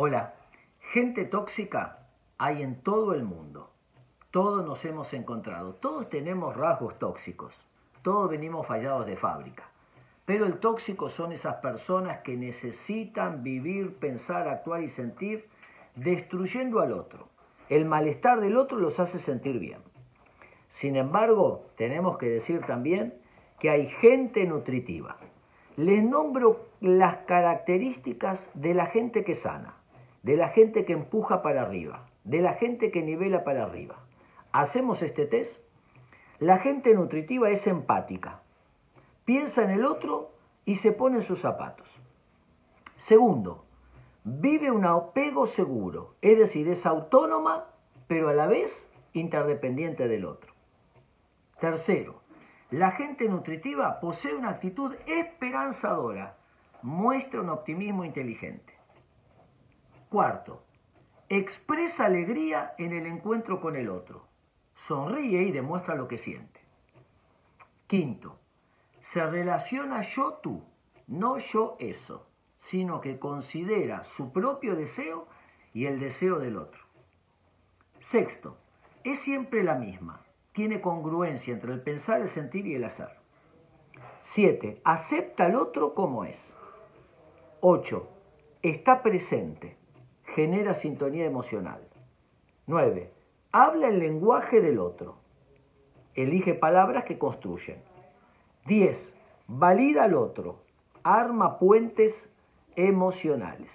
Hola, gente tóxica hay en todo el mundo. Todos nos hemos encontrado, todos tenemos rasgos tóxicos, todos venimos fallados de fábrica. Pero el tóxico son esas personas que necesitan vivir, pensar, actuar y sentir destruyendo al otro. El malestar del otro los hace sentir bien. Sin embargo, tenemos que decir también que hay gente nutritiva. Les nombro las características de la gente que sana, de la gente que empuja para arriba, de la gente que nivela para arriba. Hacemos este test. La gente nutritiva es empática. Piensa en el otro y se pone en sus zapatos. Segundo, vive un apego seguro, es decir, es autónoma, pero a la vez interdependiente del otro. Tercero, la gente nutritiva posee una actitud esperanzadora, muestra un optimismo inteligente. Cuarto, expresa alegría en el encuentro con el otro, sonríe y demuestra lo que siente. Quinto, se relaciona yo-tú, no yo-eso, sino que considera su propio deseo y el deseo del otro. Sexto, es siempre la misma, tiene congruencia entre el pensar, el sentir y el hacer. 7. Acepta al otro como es. 8. Está presente, genera sintonía emocional. 9. Habla el lenguaje del otro. Elige palabras que construyen. 10. Valida al otro. Arma puentes emocionales.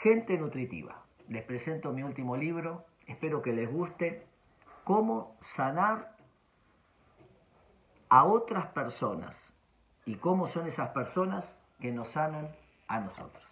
Gente nutritiva. Les presento mi último libro. Espero que les guste cómo sanar a otras personas y cómo son esas personas que nos sanan a nosotros.